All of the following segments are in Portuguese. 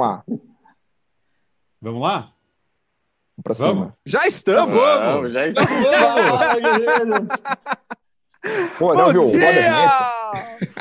Vamos lá. Vamos lá? Pra Vamos. cima. Já estamos! Vamos, já estamos! Pô, Bom não, dia!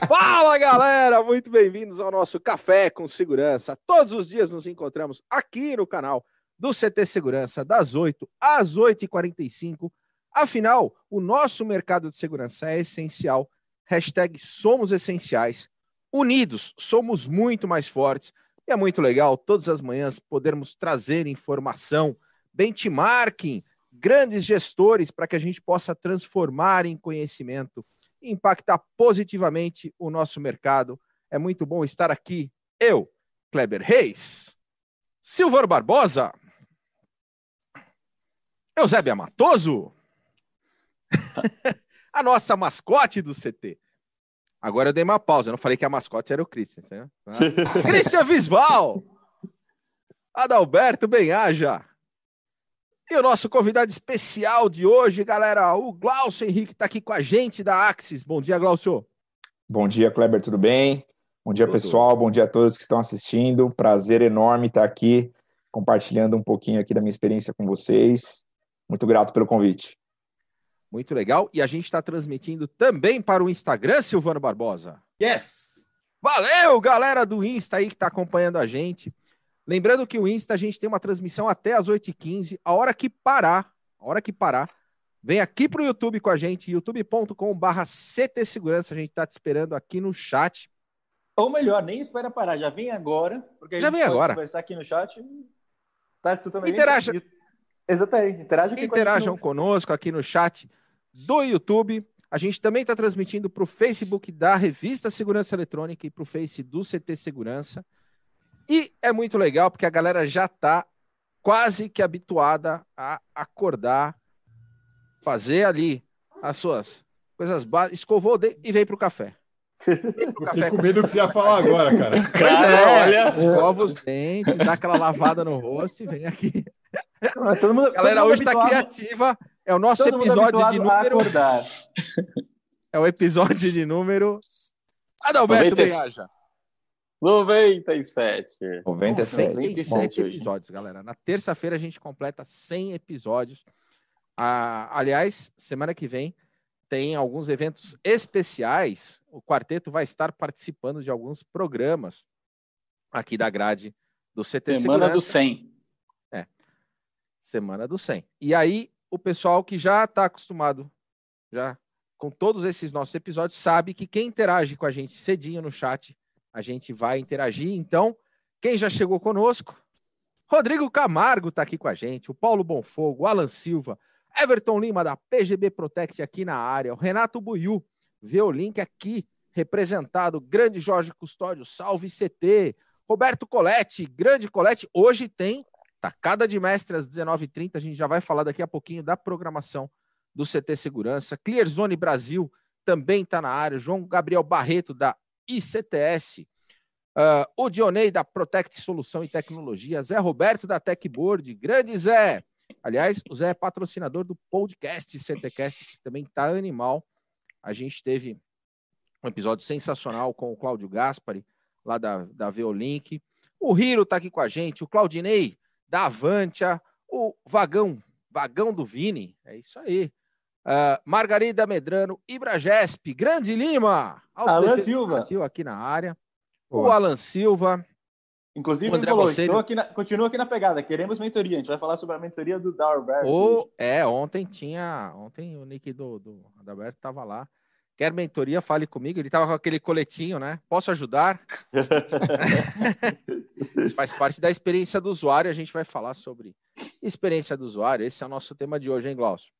Fala, galera! Muito bem-vindos ao nosso Café com Segurança. Todos os dias nos encontramos aqui no canal do CT Segurança, das 8 às 8h45. Afinal, o nosso mercado de segurança é essencial. Hashtag somos essenciais. Unidos, somos muito mais fortes. E é muito legal todas as manhãs podermos trazer informação, benchmarking, grandes gestores para que a gente possa transformar em conhecimento e impactar positivamente o nosso mercado. É muito bom estar aqui. Eu, Kleber Reis, Silvano Barbosa, Eusébio Matoso, a nossa mascote do CT. Agora eu dei uma pausa, eu não falei que a mascote era o Christian. Né? Christian Visval! Adalberto Benhaja. E o nosso convidado especial de hoje, galera, o Glaucio Henrique está aqui com a gente da Axis. Bom dia, Glaucio. Bom dia, Kleber, tudo bem? Bom dia, tudo. pessoal. Bom dia a todos que estão assistindo. Prazer enorme estar aqui compartilhando um pouquinho aqui da minha experiência com vocês. Muito grato pelo convite. Muito legal. E a gente está transmitindo também para o Instagram, Silvano Barbosa. Yes! Valeu, galera do Insta aí que está acompanhando a gente. Lembrando que o Insta a gente tem uma transmissão até as 8h15. A hora que parar, a hora que parar, vem aqui para o YouTube com a gente, youtube.com.br CT Segurança. A gente está te esperando aqui no chat. Ou melhor, nem espera parar, já vem agora, porque a já gente vem agora. conversar aqui no chat. Tá escutando Interaja. Exatamente, interajam, Interajam conosco aqui no chat do YouTube. A gente também está transmitindo para o Facebook da Revista Segurança Eletrônica e para o Face do CT Segurança. E é muito legal porque a galera já está quase que habituada a acordar, fazer ali as suas coisas básicas, escovou o dedo e veio para o café. Eu fiquei com medo do que você ia falar agora, cara. Cara, é, olha. Escova os dentes, dá aquela lavada no rosto e vem aqui. Todo mundo, galera hoje está criativa. É o nosso episódio de número. É o episódio de número. Adalberto Benhaja. 97. 97. 97 episódios, galera. Na terça-feira a gente completa 100 episódios. Ah, aliás, semana que vem tem alguns eventos especiais. O quarteto vai estar participando de alguns programas aqui da grade do CT Semana Segurança. do 100. Semana do 100. E aí, o pessoal que já está acostumado já com todos esses nossos episódios sabe que quem interage com a gente cedinho no chat a gente vai interagir. Então, quem já chegou conosco? Rodrigo Camargo está aqui com a gente, o Paulo Bonfogo, o Alan Silva, Everton Lima da PGB Protect aqui na área, o Renato Buiu, vê o link aqui representado, grande Jorge Custódio, salve CT, Roberto Coletti, grande Coletti, hoje tem tacada de mestre às 19h30, a gente já vai falar daqui a pouquinho da programação do CT Segurança, Clearzone Brasil também está na área, João Gabriel Barreto da ICTS. Uh, o Dionei da Protect Solução e Tecnologia, Zé Roberto da Techboard, grande Zé. Aliás, o Zé é patrocinador do podcast CTcast, que também está animal. A gente teve um episódio sensacional com o Cláudio Gaspari, lá da, da Veolink. O Hiro está aqui com a gente, o Claudinei da Avantia, o Vagão, Vagão do Vini, é isso aí. Uh, Margarida Medrano, Ibragesp, Grande Lima, Alan Silva. aqui na área. O Alan Silva. Inclusive, ele falou, estou aqui na, continua aqui na pegada, queremos mentoria. A gente vai falar sobre a mentoria do Dalberto. é, ontem tinha. Ontem o nick do, do Adalberto estava lá. Quer mentoria? Fale comigo. Ele estava com aquele coletinho, né? Posso ajudar? Isso faz parte da experiência do usuário. A gente vai falar sobre experiência do usuário. Esse é o nosso tema de hoje, hein, Glaucio?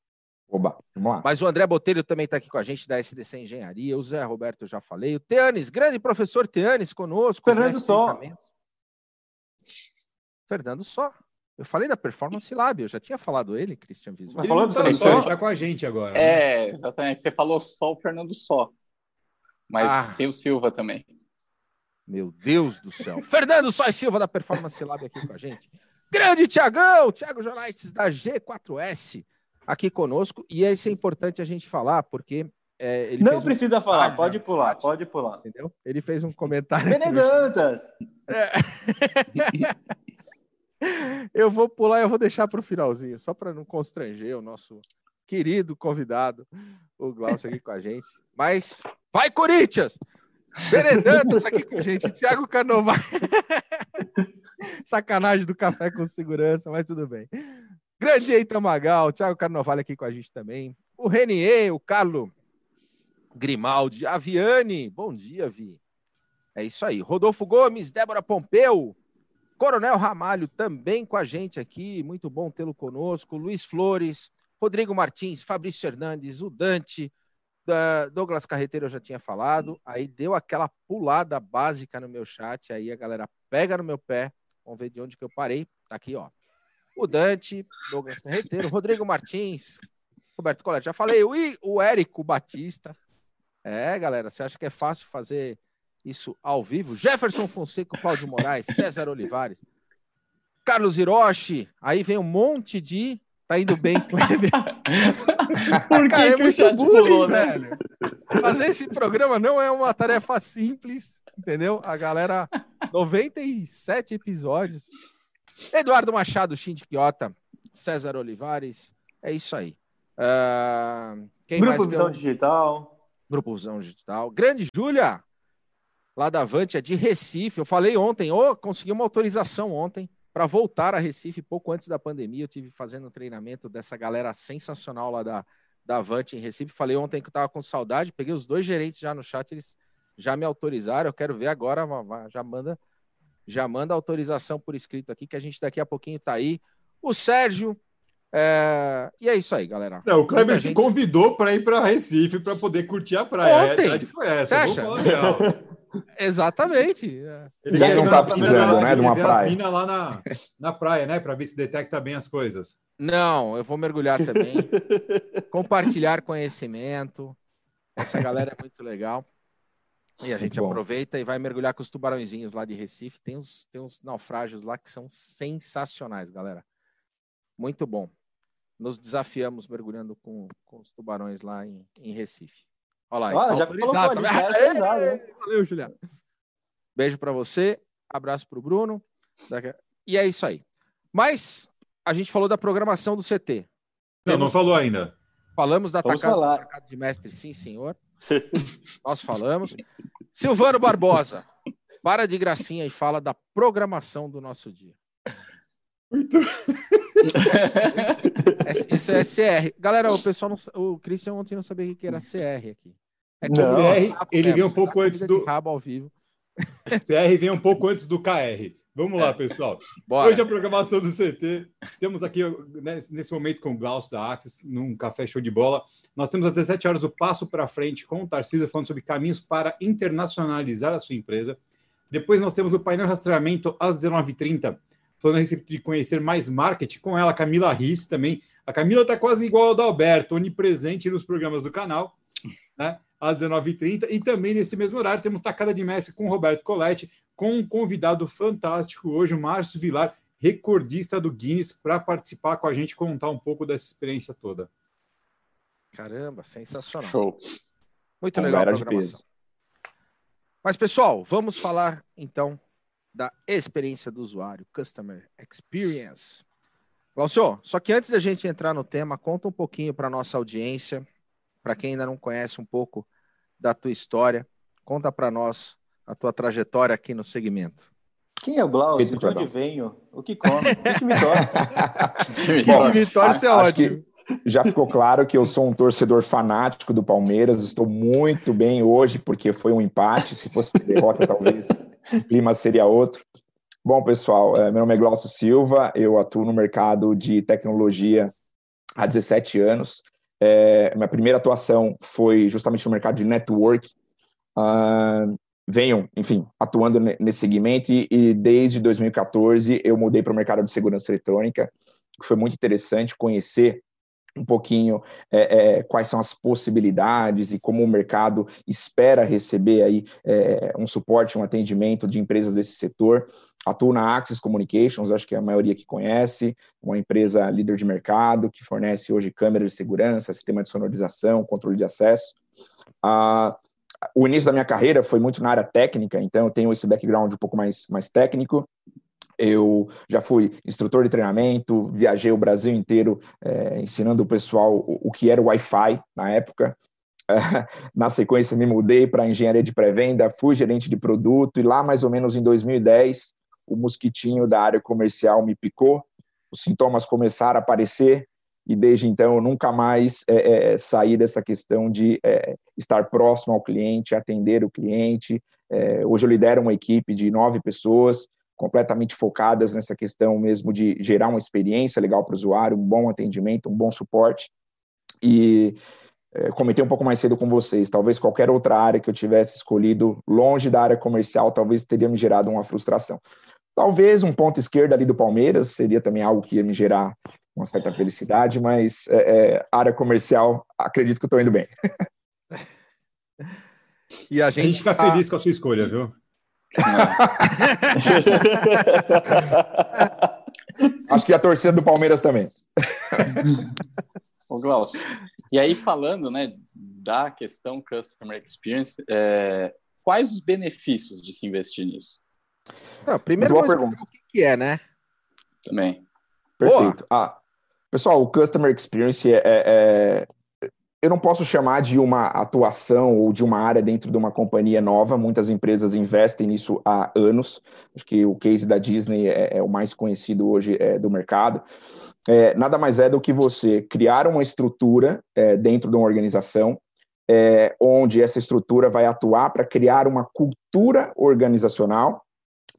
Oba, vamos lá. Mas o André Botelho também está aqui com a gente da SDC Engenharia. O Zé Roberto já falei. O Teanes, grande professor Teanes conosco. Fernando né, Só. Fernando Só. Eu falei da Performance Lab, eu já tinha falado ele, Christian Visual. Falou do Fernando Só? Está com a gente agora. É, né? exatamente. Você falou só o Fernando Só. Mas ah. tem o Silva também. Meu Deus do céu. Fernando Só e Silva da Performance Lab aqui com a gente. Grande Tiagão, Thiago Jonaites da G4S aqui conosco. E isso é importante a gente falar, porque É, não precisa um... falar, ah, pode pular, pode pular. Entendeu? Ele fez um comentário. Benedantas! É. eu vou pular e eu vou deixar para o finalzinho, só para não constranger o nosso querido convidado, o Glaucio aqui com a gente. Mas vai, Corinthians! Benedantas aqui com a gente, Thiago Carnoval. Sacanagem do café com segurança, mas tudo bem. Grande Eitan Magal, Thiago Carnoval aqui com a gente também. O Renier, o Carlo Grimaldi, a Viane. Bom dia, Vi. É isso aí. Rodolfo Gomes, Débora Pompeu, Coronel Ramalho também com a gente aqui. Muito bom tê-lo conosco. Luiz Flores, Rodrigo Martins, Fabrício Hernandes, o Dante, Douglas Carreteiro eu já tinha falado. Aí deu aquela pulada básica no meu chat. Aí a galera pega no meu pé. Vamos ver de onde que eu parei. Tá aqui, ó. O Dante, Douglas Carreteiro, Rodrigo Martins, Roberto Colete, já falei. O, o Érico Batista, é, galera, você acha que é fácil fazer isso ao vivo? Jefferson Fonseca, Cláudio Moraes, César Olivares, Carlos Hiroshi, aí vem um monte de. Tá indo bem, Kleber. Por que, Cara, é que o chat bullying, pulou, né? velho? Fazer esse programa não é uma tarefa simples, entendeu? A galera, 97 episódios. Eduardo Machado, Shinji Quiota, César Olivares, é isso aí. Uh, Grupo Visão Digital. Grupo Visão Digital. Grande Júlia, lá da Avantia, de Recife. Eu falei ontem, oh, consegui uma autorização ontem para voltar a Recife, pouco antes da pandemia. Eu tive fazendo um treinamento dessa galera sensacional lá da, da Avante em Recife. Falei ontem que eu estava com saudade, peguei os dois gerentes já no chat, eles já me autorizaram. Eu quero ver agora, já manda, já manda autorização por escrito aqui, que a gente daqui a pouquinho está aí. O Sérgio, é... E é isso aí, galera. Não, o Kleber se convidou para ir para Recife para poder curtir a praia. Ontem. A foi essa. Você acha? Exatamente. Ele Já não está precisando, né, de uma praia. As lá na, na praia, né, para ver se detecta bem as coisas. Não, eu vou mergulhar também. Compartilhar conhecimento. Essa galera é muito legal. E a gente aproveita e vai mergulhar com os tubarãozinhos lá de Recife. Tem uns, tem uns naufrágios lá que são sensacionais, galera. Muito bom nos desafiamos mergulhando com, com os tubarões lá em, em Recife. Olha lá, ah, já autorizado. Ali, tá né? Valeu, Juliano. Beijo para você, abraço para o Bruno. E é isso aí. Mas a gente falou da programação do CT. Não, Temos... não falou ainda. Falamos da atacada de mestre, sim, senhor. Nós falamos. Silvano Barbosa, para de gracinha e fala da programação do nosso dia. Muito. É, isso é CR. Galera, o pessoal não, o Christian ontem não sabia o que era CR aqui. É não, CR, ele veio um pouco antes do rabo ao vivo. CR vem um pouco antes do KR. Vamos lá, pessoal. Bora. Hoje a programação do CT. Temos aqui, né, nesse momento, com o Glaucio da Axis, num café show de bola. Nós temos às 17 horas o Passo para Frente com o Tarcísio, falando sobre caminhos para internacionalizar a sua empresa. Depois nós temos o painel rastreamento às 19h30, falando de conhecer mais marketing, com ela, Camila Riss também. A Camila está quase igual ao da Alberto, onipresente nos programas do canal, né? às 19h30. E também nesse mesmo horário temos Tacada de Mestre com o Roberto Coletti, com um convidado fantástico hoje, o Márcio Vilar, recordista do Guinness, para participar com a gente contar um pouco dessa experiência toda. Caramba, sensacional. Show. Muito legal a programação. Mas, pessoal, vamos falar então da experiência do usuário, Customer Experience. Glaucio, só que antes da gente entrar no tema, conta um pouquinho para nossa audiência, para quem ainda não conhece um pouco da tua história, conta para nós a tua trajetória aqui no segmento. Quem é o Glaucio? De onde venho? O que come? O que me torce? o que me torce é ótimo. Já ficou claro que eu sou um torcedor fanático do Palmeiras. Estou muito bem hoje, porque foi um empate. Se fosse derrota, talvez o clima seria outro. Bom, pessoal, é, meu nome é Glaucio Silva, eu atuo no mercado de tecnologia há 17 anos. É, minha primeira atuação foi justamente no mercado de network. Uh, venho, enfim, atuando nesse segmento e, e desde 2014 eu mudei para o mercado de segurança eletrônica, que foi muito interessante conhecer um pouquinho é, é, quais são as possibilidades e como o mercado espera receber aí é, um suporte, um atendimento de empresas desse setor. Atuo na Axis Communications, acho que a maioria que conhece, uma empresa líder de mercado que fornece hoje câmeras de segurança, sistema de sonorização, controle de acesso. Uh, o início da minha carreira foi muito na área técnica, então eu tenho esse background um pouco mais, mais técnico. Eu já fui instrutor de treinamento, viajei o Brasil inteiro é, ensinando o pessoal o, que era o Wi-Fi na época. na sequência, me mudei para engenharia de pré-venda, fui gerente de produto, e lá, mais ou menos em 2010, o mosquitinho da área comercial me picou, os sintomas começaram a aparecer, e desde então eu nunca mais é, é, saí dessa questão de é, estar próximo ao cliente, atender o cliente. Hoje eu lidero uma equipe de nove pessoas, completamente focadas nessa questão mesmo de gerar uma experiência legal para o usuário, um bom atendimento, um bom suporte. E é, comentei um pouco mais cedo com vocês, talvez qualquer outra área que eu tivesse escolhido longe da área comercial, talvez teria me gerado uma frustração. Talvez um ponto esquerdo ali do Palmeiras seria também algo que ia me gerar uma certa felicidade, mas é, é, área comercial, acredito que estou indo bem. e a gente, a gente fica tá... feliz com a sua escolha, viu? Acho que a torcida do Palmeiras também. Ô, Glaucio, e aí falando né, da questão Customer Experience, é, quais os benefícios de se investir nisso? Não, primeiro, Boa pergunta. o que é, né? Também. Perfeito. Ah, pessoal, o Customer Experience é, é, eu não posso chamar de uma atuação ou de uma área dentro de uma companhia nova. Muitas empresas investem nisso há anos. Acho que o case da Disney é, é o mais conhecido hoje é, do mercado. É, nada mais é do que você criar uma estrutura é, dentro de uma organização, é, onde essa estrutura vai atuar para criar uma cultura organizacional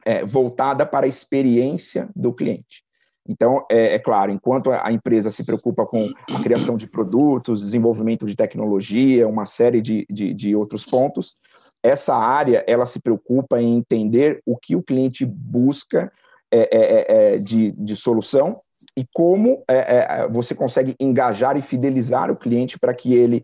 é, voltada para a experiência do cliente. Então, é, é, claro, enquanto a empresa se preocupa com a criação de produtos, desenvolvimento de tecnologia, uma série de, de, de, outros pontos, essa área ela se preocupa em entender o que o cliente busca é, é, é, é de, de solução e como é, você consegue engajar e fidelizar o cliente para que ele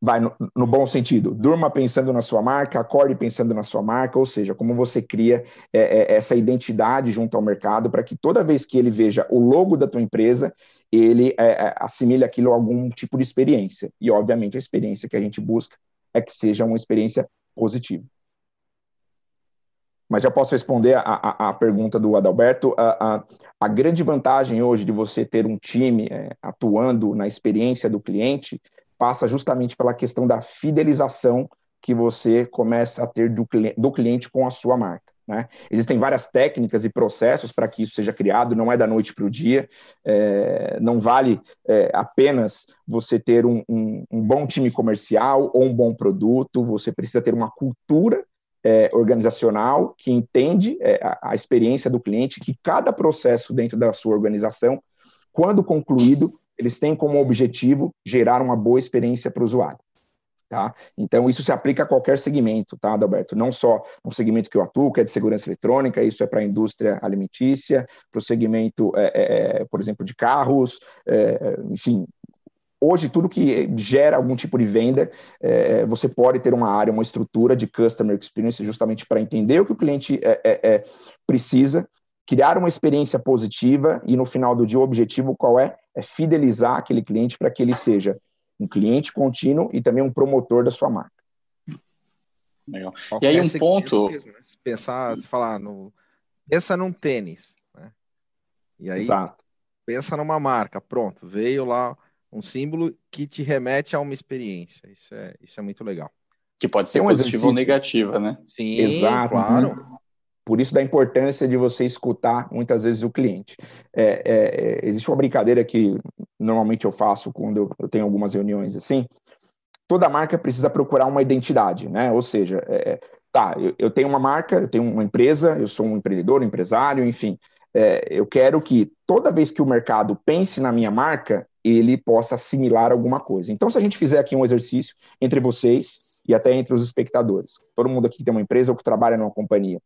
vai no, no, bom sentido, durma pensando na sua marca, acorde pensando na sua marca, ou seja, como você cria é, é, essa identidade junto ao mercado para que toda vez que ele veja o logo da tua empresa, ele é, é, assimile aquilo a algum tipo de experiência. E, obviamente, a experiência que a gente busca é que seja uma experiência positiva. Mas já posso responder a, a, a pergunta do Adalberto. A, a, a, grande vantagem hoje de você ter um time é, atuando na experiência do cliente passa justamente pela questão da fidelização que você começa a ter do, do cliente com a sua marca. Né? Existem várias técnicas e processos para que isso seja criado, não é da noite para o dia, é, não vale é, apenas você ter um, um, um, bom time comercial ou um bom produto, você precisa ter uma cultura é, organizacional que entende é, a, a experiência do cliente, que cada processo dentro da sua organização, quando concluído, eles têm como objetivo gerar uma boa experiência para o usuário. Tá? Então, isso se aplica a qualquer segmento, tá, Adalberto? Não só no segmento que eu atuo, que é de segurança eletrônica, isso é para a indústria alimentícia, para o segmento, é, é, é, por exemplo, de carros, é, enfim. Hoje, tudo que gera algum tipo de venda, é, você pode ter uma área, uma estrutura de customer experience, justamente para entender o que o cliente é, precisa, criar uma experiência positiva e, no final do dia, o objetivo qual é? É fidelizar aquele cliente para que ele seja um cliente contínuo e também um promotor da sua marca. Legal. E aí um ponto... Mesmo, né? Se pensar, se falar no... Pensa num tênis, né? E aí Exato. pensa numa marca, pronto, veio lá um símbolo que te remete a uma experiência. Isso é, isso é muito legal. Que pode ser um positiva ou negativa, né? Sim, Exato. claro. Por isso da importância de você escutar muitas vezes o cliente. É, é, existe uma brincadeira que normalmente eu faço quando eu, eu tenho algumas reuniões assim. Toda marca precisa procurar uma identidade, né? Ou seja, é, é, tá, eu, eu, tenho uma marca, eu tenho uma empresa, eu sou um empreendedor, um empresário, enfim. É, eu quero que toda vez que o mercado pense na minha marca, ele possa assimilar alguma coisa. Então, se a gente fizer aqui um exercício entre vocês e até entre os espectadores, todo mundo aqui que tem uma empresa ou que trabalha numa companhia,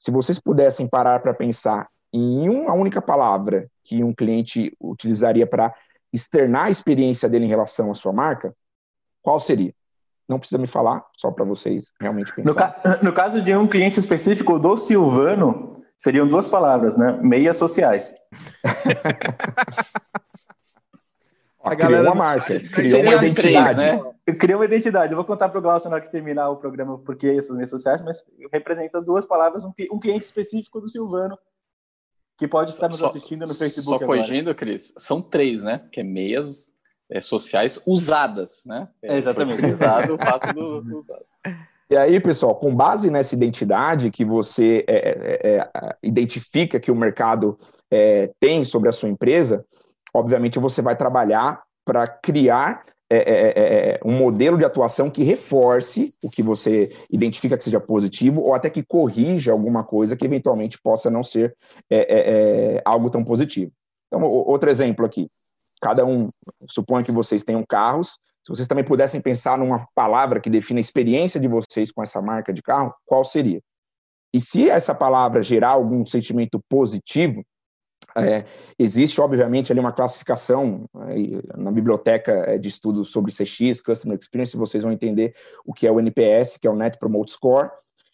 se vocês pudessem parar para pensar em uma única palavra que um cliente utilizaria para externar a experiência dele em relação à sua marca, qual seria? Não precisa me falar, só para vocês realmente pensarem. No, ca no, caso de um cliente específico do Silvano, seriam duas palavras, né? Meias sociais. A galera uma marca, criou uma identidade. Né? Eu criei uma identidade. Eu vou contar para o Glaucio na hora que terminar o programa porque essas minhas sociais, mas representa duas palavras, um, um cliente específico do Silvano que pode estar nos só, assistindo no Facebook. Só corrigindo, Cris, são três, né? Que é meias é, sociais usadas, né? É, exatamente. Usado o fato do, do usado. E aí, pessoal, com base nessa identidade que você é, é, é identifica que o mercado é, tem sobre a sua empresa, obviamente você vai trabalhar para criar é, é, é, é, um modelo de atuação que reforce o que você identifica que seja positivo ou até que corrija alguma coisa que eventualmente possa não ser é, é, algo tão positivo. Então, outro exemplo aqui. Cada um, suponha que vocês tenham carros, se vocês também pudessem pensar numa palavra que define a experiência de vocês com essa marca de carro, qual seria? E se essa palavra gerar algum sentimento positivo, é, existe, obviamente, ali uma classificação na biblioteca é, de estudos sobre CX, Customer Experience, vocês vão entender o que é o NPS, que é o Net Promote Score,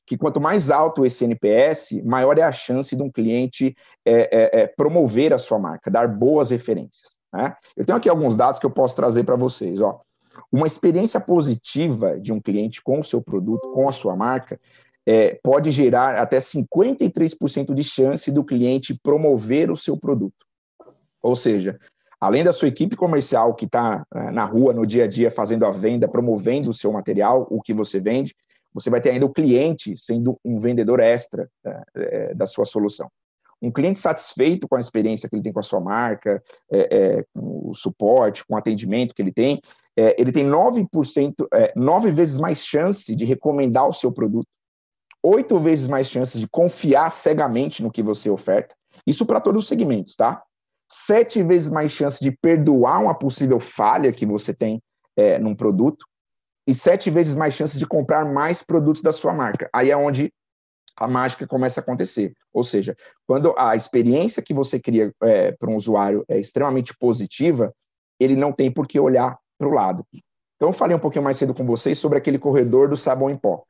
que quanto mais alto esse NPS, maior é a chance de um cliente é, é, é promover a sua marca, dar boas referências. Né? Eu tenho aqui alguns dados que eu posso trazer para vocês. Ó. Uma experiência positiva de um cliente com o seu produto, com a sua marca, é, pode gerar até 53% de chance do cliente promover o seu produto. Ou seja, além da sua equipe comercial que está é, na rua, no dia a dia, fazendo a venda, promovendo o seu material, o que você vende, você vai ter ainda o cliente sendo um vendedor extra é, é da sua solução. Um cliente satisfeito com a experiência que ele tem com a sua marca, é, é, com o suporte, com o atendimento que ele tem, ele tem 9%, nove vezes mais chance de recomendar o seu produto oito vezes mais chances de confiar cegamente no que você oferta. Isso para todos os segmentos, tá? Sete vezes mais chances de perdoar uma possível falha que você tem é, num produto. E sete vezes mais chances de comprar mais produtos da sua marca. Aí é onde a mágica começa a acontecer. Ou seja, quando a experiência que você cria é, para um usuário é extremamente positiva, ele não tem por que olhar para o lado. Então, eu falei um pouquinho mais cedo com vocês sobre aquele corredor do sabão em pó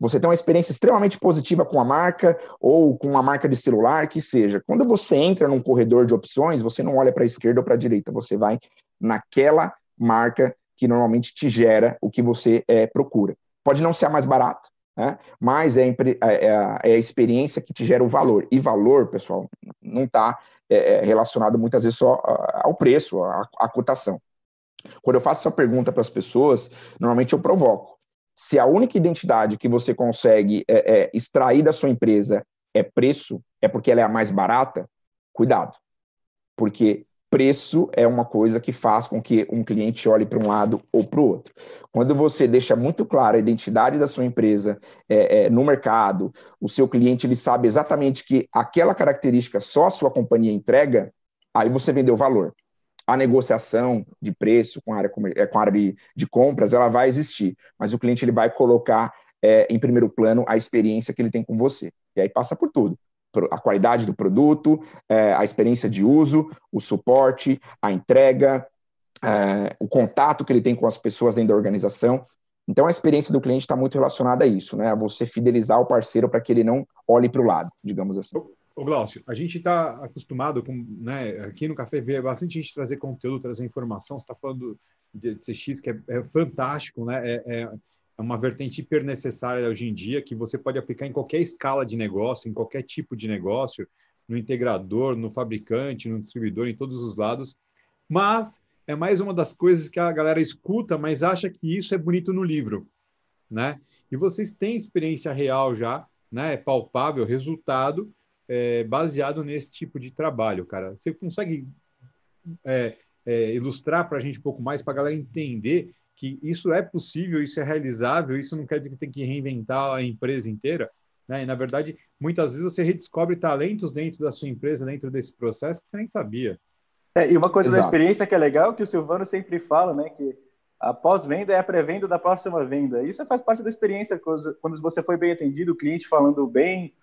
você tem uma experiência extremamente positiva com a marca ou com uma marca de celular, que seja. Quando você entra num corredor de opções, você não olha para a esquerda ou para a direita, você vai naquela marca que normalmente te gera o que você é, procura. Pode não ser a mais barata, né? mas é, é, é, a, é, a, experiência que te gera o valor. E valor, pessoal, não está é, é, relacionado muitas vezes só ao preço, à, à cotação. Quando eu faço essa pergunta para as pessoas, normalmente eu provoco se a única identidade que você consegue é, é, extrair da sua empresa é preço, é porque ela é a mais barata, cuidado. Porque preço é uma coisa que faz com que um cliente olhe para um lado ou para o outro. Quando você deixa muito clara a identidade da sua empresa é, é, no mercado, o seu cliente ele sabe exatamente que aquela característica só a sua companhia entrega, aí você vendeu valor a negociação de preço com a área, é, com a área de, de compras, ela vai existir, mas o cliente ele vai colocar é, em primeiro plano a experiência que ele tem com você. E aí passa por tudo. A qualidade do produto, é, a experiência de uso, o suporte, a entrega, é, o contato que ele tem com as pessoas dentro da organização. Então, a experiência do cliente está muito relacionada a isso, né? A você fidelizar o parceiro para que ele não olhe para o lado, digamos assim. Ô, Glaucio, a gente está acostumado com, né, aqui no Café ver bastante gente trazer conteúdo, trazer informação. Você está falando de, CX, que é, é fantástico, né? É, é, é, uma vertente hiper necessária hoje em dia, que você pode aplicar em qualquer escala de negócio, em qualquer tipo de negócio, no integrador, no fabricante, no distribuidor, em todos os lados. Mas é mais uma das coisas que a galera escuta, mas acha que isso é bonito no livro, né? E vocês têm experiência real já, né? É palpável, resultado é, baseado nesse tipo de trabalho, cara. Você consegue é, é, ilustrar para a gente um pouco mais, para a galera entender que isso é possível, isso é realizável, isso não quer dizer que tem que reinventar a empresa inteira, né? E, na verdade, muitas vezes você redescobre talentos dentro da sua empresa, dentro desse processo, que você nem sabia. É, e uma coisa Exato. da experiência que é legal, que o Silvano sempre fala, né, que a pós-venda é a pré-venda da próxima venda. Isso faz parte da experiência, quando você foi bem atendido, o cliente falando bem,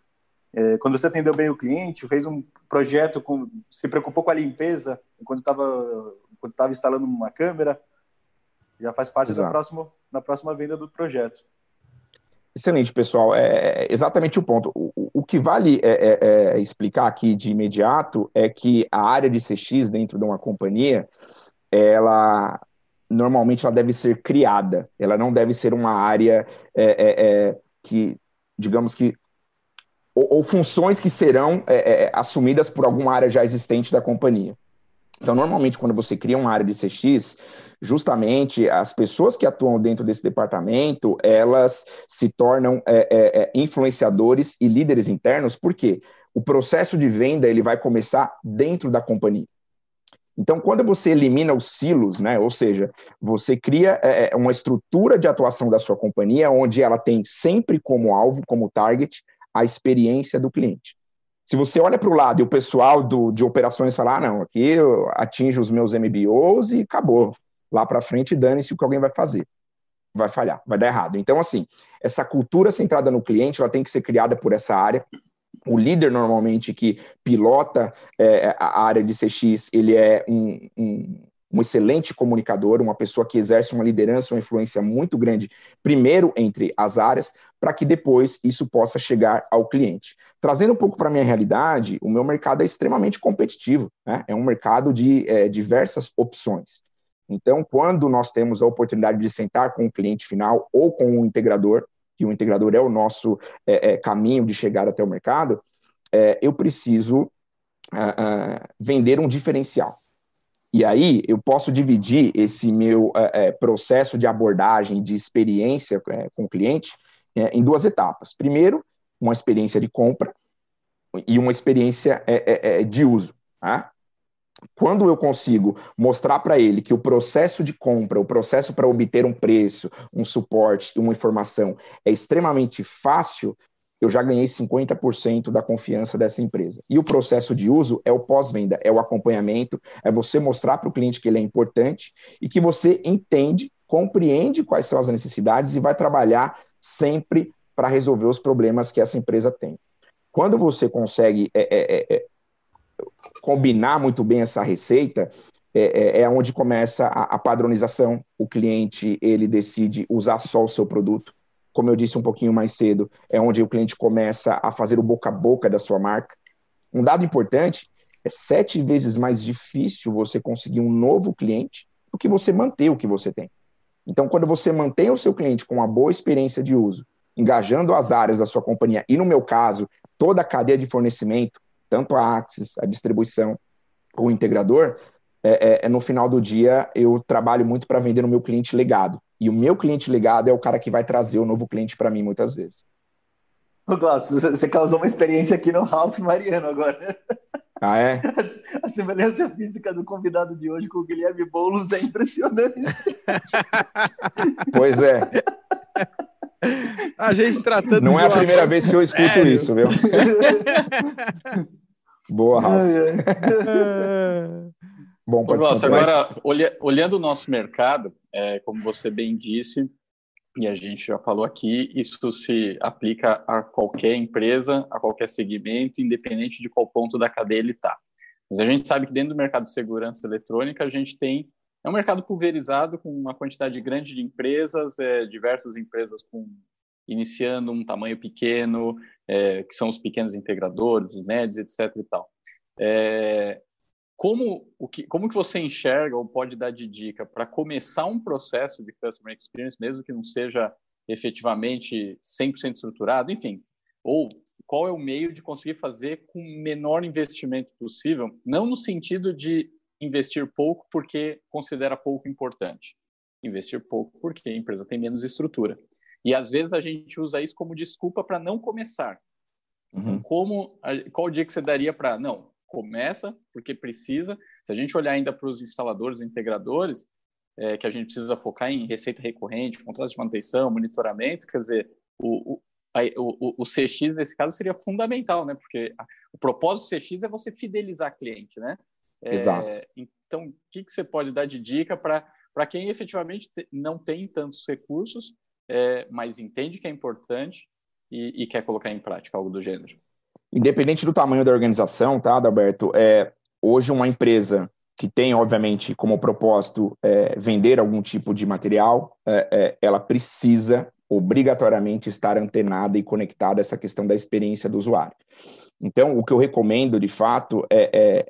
é, quando você atendeu bem o cliente, fez um projeto, com, se preocupou com a limpeza enquanto estava instalando uma câmera, já faz parte da próxima, da próxima venda do projeto. Excelente, pessoal. É, é exatamente o ponto. O, o que vale é, é, é, explicar aqui de imediato é que a área de CX dentro de uma companhia ela normalmente ela deve ser criada, ela não deve ser uma área é que, digamos que, ou, ou funções que serão é, é, assumidas por alguma área já existente da companhia. Então, normalmente, quando você cria uma área de CX, justamente as pessoas que atuam dentro desse departamento, elas se tornam é, é, é influenciadores e líderes internos, porque o processo de venda ele vai começar dentro da companhia. Então, quando você elimina os silos, né, ou seja, você cria é, é, uma estrutura de atuação da sua companhia, onde ela tem sempre como alvo, como target, a experiência do cliente. Se você olha para o lado e o pessoal do, de operações falar, ah, não, aqui eu atinjo os meus MBOs e acabou. Lá para frente, dane-se o que alguém vai fazer. Vai falhar, vai dar errado. Então, assim, essa cultura centrada no cliente, ela tem que ser criada por essa área. O líder, normalmente, que pilota é, a área de CX, ele é um, um, um excelente comunicador, uma pessoa que exerce uma liderança, uma influência muito grande, primeiro entre as áreas, para que depois isso possa chegar ao cliente. Trazendo um pouco para a minha realidade, o meu mercado é extremamente competitivo, né? é um mercado de é, diversas opções. Então, quando nós temos a oportunidade de sentar com o cliente final ou com o integrador, que o integrador é o nosso é, é, caminho de chegar até o mercado, é, eu preciso uh, uh, vender um diferencial. E aí eu posso dividir esse meu é, é, processo de abordagem, de experiência é, com o cliente, é, em duas etapas. Primeiro, uma experiência de compra e uma experiência é, é, de uso. Tá? Quando eu consigo mostrar para ele que o processo de compra, o processo para obter um preço, um suporte, uma informação é extremamente fácil, eu já ganhei 50% da confiança dessa empresa. E o processo de uso é o pós-venda, é o acompanhamento, é você mostrar para o cliente que ele é importante e que você entende, compreende quais são as necessidades e vai trabalhar sempre para resolver os problemas que essa empresa tem. Quando você consegue é, é, é, é combinar muito bem essa receita, é, é, é onde começa a, a padronização. O cliente ele decide usar só o seu produto como eu disse um pouquinho mais cedo, é onde o cliente começa a fazer o boca a boca da sua marca. Um dado importante é sete vezes mais difícil você conseguir um novo cliente do que você manter o que você tem. Então, quando você mantém o seu cliente com uma boa experiência de uso, engajando as áreas da sua companhia, e no meu caso, toda a cadeia de fornecimento, tanto a Axis, a distribuição, o integrador, é, é, é no final do dia eu trabalho muito para vender no meu cliente legado. E o meu cliente ligado é o cara que vai trazer o novo cliente para mim muitas vezes. Ô, Glaucio, você causou uma experiência aqui no Ralph Mariano agora. Ah, é? A, a semelhança física do convidado de hoje com o Guilherme Boulos é impressionante. pois é. A gente tratando. Não é a primeira vez que eu escuto Sério? isso, viu? Boa, Ralph. Bom, pode Nossa, agora, olha, olhando o nosso mercado, é, como você bem disse, e a gente já falou aqui, isso se aplica a qualquer empresa, a qualquer segmento, independente de qual ponto da cadeia ele está. Mas a gente sabe que dentro do mercado de segurança eletrônica, a gente tem é um mercado pulverizado com uma quantidade grande de empresas, é, diversas empresas com iniciando um tamanho pequeno, é, que são os pequenos integradores, os médios, etc. E tal. É, como, o que, como que você enxerga ou pode dar de dica para começar um processo de Customer Experience, mesmo que não seja efetivamente 100% estruturado, enfim, ou qual é o meio de conseguir fazer com o menor investimento possível, não no sentido de investir pouco porque considera pouco importante, investir pouco porque a empresa tem menos estrutura. E às vezes a gente usa isso como desculpa para não começar. Uhum. Como, qual dia que você daria para não? Começa porque precisa. Se a gente olhar ainda para os instaladores e integradores, é, que a gente precisa focar em receita recorrente, contratos de manutenção, monitoramento, quer dizer, o, o, a, o, o CX nesse caso seria fundamental, né? Porque a, o propósito do CX é você fidelizar cliente, né? É, Exato. Então, o que, que você pode dar de dica para quem efetivamente te, não tem tantos recursos, é, mas entende que é importante e, e quer colocar em prática algo do gênero? Independente do tamanho da organização, tá, Adalberto? É, hoje uma empresa que tem, obviamente, como propósito é, vender algum tipo de material, é, é, ela precisa obrigatoriamente estar antenada e conectada a essa questão da experiência do usuário. Então, o que eu recomendo, de fato, é, é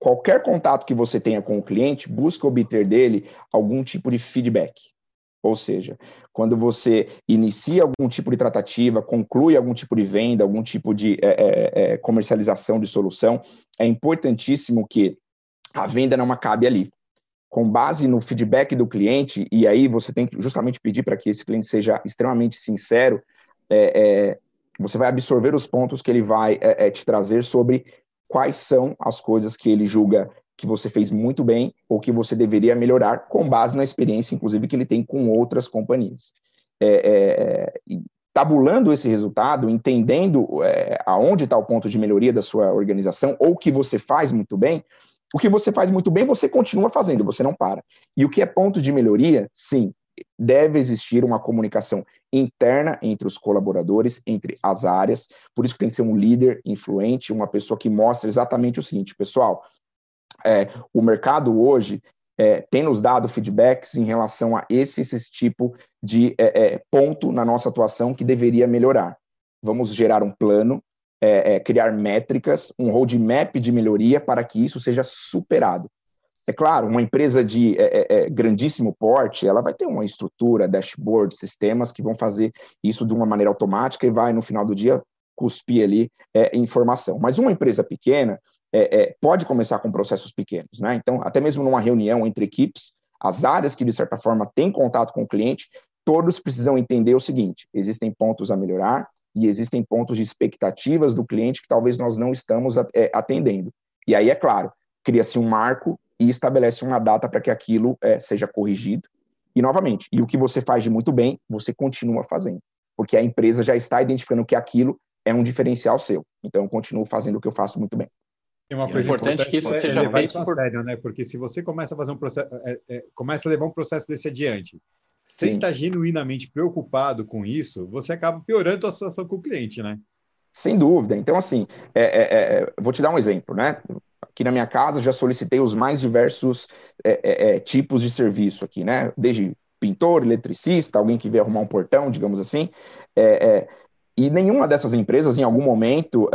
qualquer contato que você tenha com o cliente, busque obter dele algum tipo de feedback. Ou seja, quando você inicia algum tipo de tratativa, conclui algum tipo de venda, algum tipo de é, é, é, comercialização de solução, é importantíssimo que a venda não acabe ali. Com base no feedback do cliente, e aí você tem que justamente pedir para que esse cliente seja extremamente sincero, é, é, você vai absorver os pontos que ele vai é, te trazer sobre quais são as coisas que ele julga que você fez muito bem ou que você deveria melhorar com base na experiência, inclusive, que ele tem com outras companhias. É, é, tabulando esse resultado, entendendo é, aonde está o ponto de melhoria da sua organização ou o que você faz muito bem, o que você faz muito bem, você continua fazendo, você não para. E o que é ponto de melhoria, sim, deve existir uma comunicação interna entre os colaboradores, entre as áreas, por isso que tem que ser um líder influente, uma pessoa que mostra exatamente o seguinte, pessoal, é, o mercado hoje é, tem nos dado feedbacks em relação a esse, esse tipo de é, é ponto na nossa atuação que deveria melhorar. Vamos gerar um plano, é, é, criar métricas, um roadmap de melhoria para que isso seja superado. É claro, uma empresa de grandíssimo porte, ela vai ter uma estrutura, dashboard, sistemas que vão fazer isso de uma maneira automática e vai, no final do dia, cuspir ali informação. Mas uma empresa pequena, é, é, pode começar com processos pequenos, né? Então, até mesmo numa reunião entre equipes, as áreas que de certa forma têm contato com o cliente, todos precisam entender o seguinte: existem pontos a melhorar e existem pontos de expectativas do cliente que talvez nós não estamos é, atendendo. E aí, é claro, cria-se um marco e estabelece uma data para que aquilo é, seja corrigido. E novamente, e o que você faz de muito bem, você continua fazendo, porque a empresa já está identificando que aquilo é um diferencial seu. Então, eu continuo fazendo o que eu faço muito bem. É uma coisa importante, importante que isso seja levar feito isso por... a sério, né? Porque se você começa a fazer um processo, é, é, começa a levar um processo desse adiante, sem estar genuinamente preocupado com isso, você acaba piorando a situação com o cliente, né? Sem dúvida. Então, assim, é, é, é vou te dar um exemplo, né? Aqui na minha casa já solicitei os mais diversos é, tipos de serviço aqui, né? Desde pintor, eletricista, alguém que veio arrumar um portão, digamos assim. e nenhuma dessas empresas, em algum momento,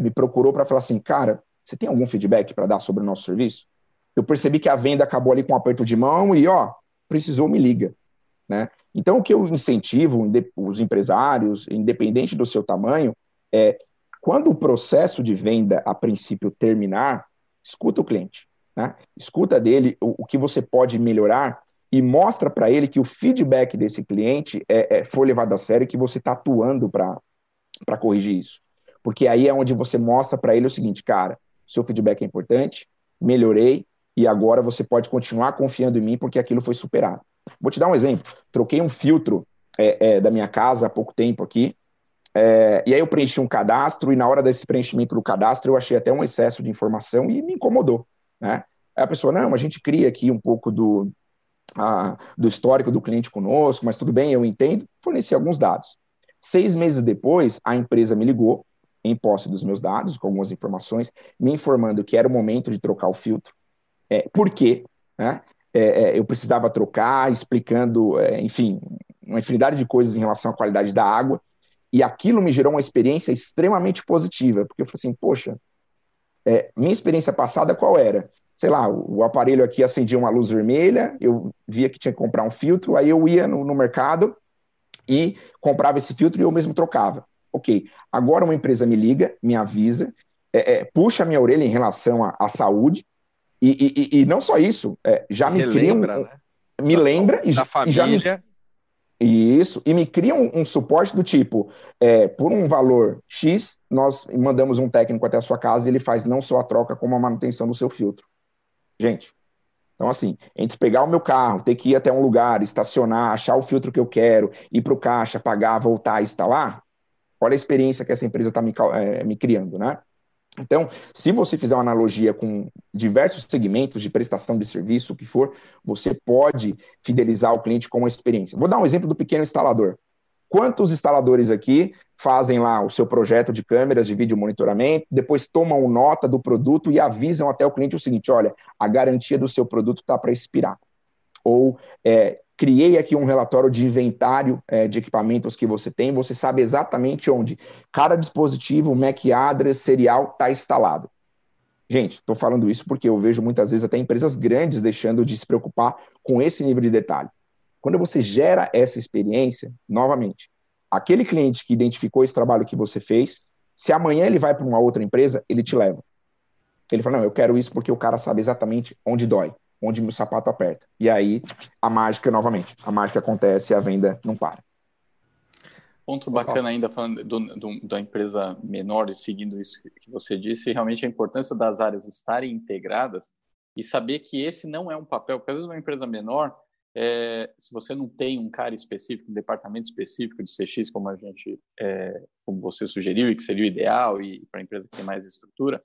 me procurou para falar assim, cara, você tem algum feedback para dar sobre o nosso serviço? Eu percebi que a venda acabou ali com um aperto de mão e, ó, precisou, me liga. Né? Então, o que eu incentivo os empresários, independente do seu tamanho, é quando o processo de venda, a princípio, terminar, escuta o cliente. Né? Escuta dele o, o que você pode melhorar e mostra para ele que o feedback desse cliente é, é, foi levado a sério e que você está atuando para corrigir isso. Porque aí é onde você mostra para ele o seguinte, cara, seu feedback é importante, melhorei, e agora você pode continuar confiando em mim porque aquilo foi superado. Vou te dar um exemplo. Troquei um filtro é, é, da minha casa há pouco tempo aqui, é, e aí eu preenchi um cadastro, e na hora desse preenchimento do cadastro eu achei até um excesso de informação e me incomodou. Né? Aí a pessoa, não, a gente cria aqui um pouco do, a, do histórico do cliente conosco, mas tudo bem, eu entendo, forneci alguns dados. Seis meses depois, a empresa me ligou em posse dos meus dados, com algumas informações, me informando que era o momento de trocar o filtro. É, por quê? Né? É, é, eu precisava trocar, explicando, é, enfim, uma infinidade de coisas em relação à qualidade da água, e aquilo me gerou uma experiência extremamente positiva, porque eu falei assim, poxa, é, minha experiência passada qual era? Sei lá, o, o, aparelho aqui acendia uma luz vermelha, eu via que tinha que comprar um filtro, aí eu ia no, no mercado e comprava esse filtro e eu mesmo trocava. Ok, agora uma empresa me liga, me avisa, é, é, puxa a minha orelha em relação à, à saúde, e, e, e, não só isso, é, já me cria um, né? me da lembra e, da família. já me, isso, e me cria um, um suporte do tipo, é, por um valor X, nós mandamos um técnico até a sua casa e ele faz não só a troca, como a manutenção do seu filtro. Gente, então assim, entre pegar o meu carro, ter que ir até um lugar, estacionar, achar o filtro que eu quero, ir para o caixa, pagar, voltar, instalar, Olha a experiência que essa empresa está me, é, me criando, né? Então, se você fizer uma analogia com diversos segmentos de prestação de serviço, o que for, você pode fidelizar o cliente com uma experiência. Vou dar um exemplo do pequeno instalador. Quantos instaladores aqui fazem lá o seu projeto de câmeras de vídeo monitoramento, depois tomam nota do produto e avisam até o cliente o seguinte: olha, a garantia do seu produto está para expirar. Ou é, criei aqui um relatório de inventário é, de equipamentos que você tem, você sabe exatamente onde cada dispositivo, MAC address, serial está instalado. Gente, estou falando isso porque eu vejo muitas vezes até empresas grandes deixando de se preocupar com esse nível de detalhe. Quando você gera essa experiência, novamente, aquele cliente que identificou esse trabalho que você fez, se amanhã ele vai para uma outra empresa, ele te leva. Ele fala: Não, eu quero isso porque o cara sabe exatamente onde dói, onde meu sapato aperta. E aí a mágica, novamente, a mágica acontece e a venda não para. Ponto bacana ainda, falando do, do, da empresa menor e seguindo isso que você disse, realmente a importância das áreas estarem integradas e saber que esse não é um papel, porque às vezes uma empresa menor, é, se você não tem um cara específico, um departamento específico de CX, como a gente, é, como você sugeriu, e que seria o ideal, e para a empresa que tem mais estrutura,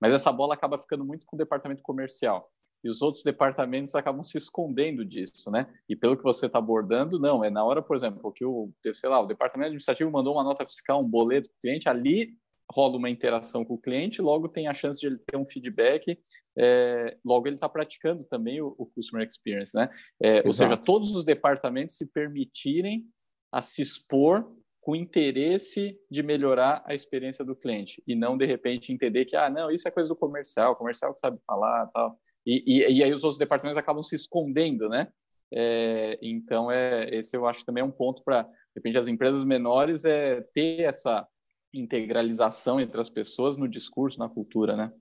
mas essa bola acaba ficando muito com o departamento comercial e os outros departamentos acabam se escondendo disso, né? E pelo que você está abordando, não, é na hora, por exemplo, que o, sei lá, o departamento administrativo mandou uma nota fiscal, um boleto para o cliente, ali rola uma interação com o cliente, logo tem a chance de ele ter um feedback, é, logo ele está praticando também o, o, customer experience, né? É, ou seja, todos os departamentos se permitirem a se expor com interesse de melhorar a experiência do cliente e não de repente entender que ah não isso é coisa do comercial, o comercial que sabe falar tal e, e, e aí os outros departamentos acabam se escondendo, né? É, então é esse eu acho também é um ponto para de repente as empresas menores é ter essa integralização entre as pessoas no discurso, na cultura, né?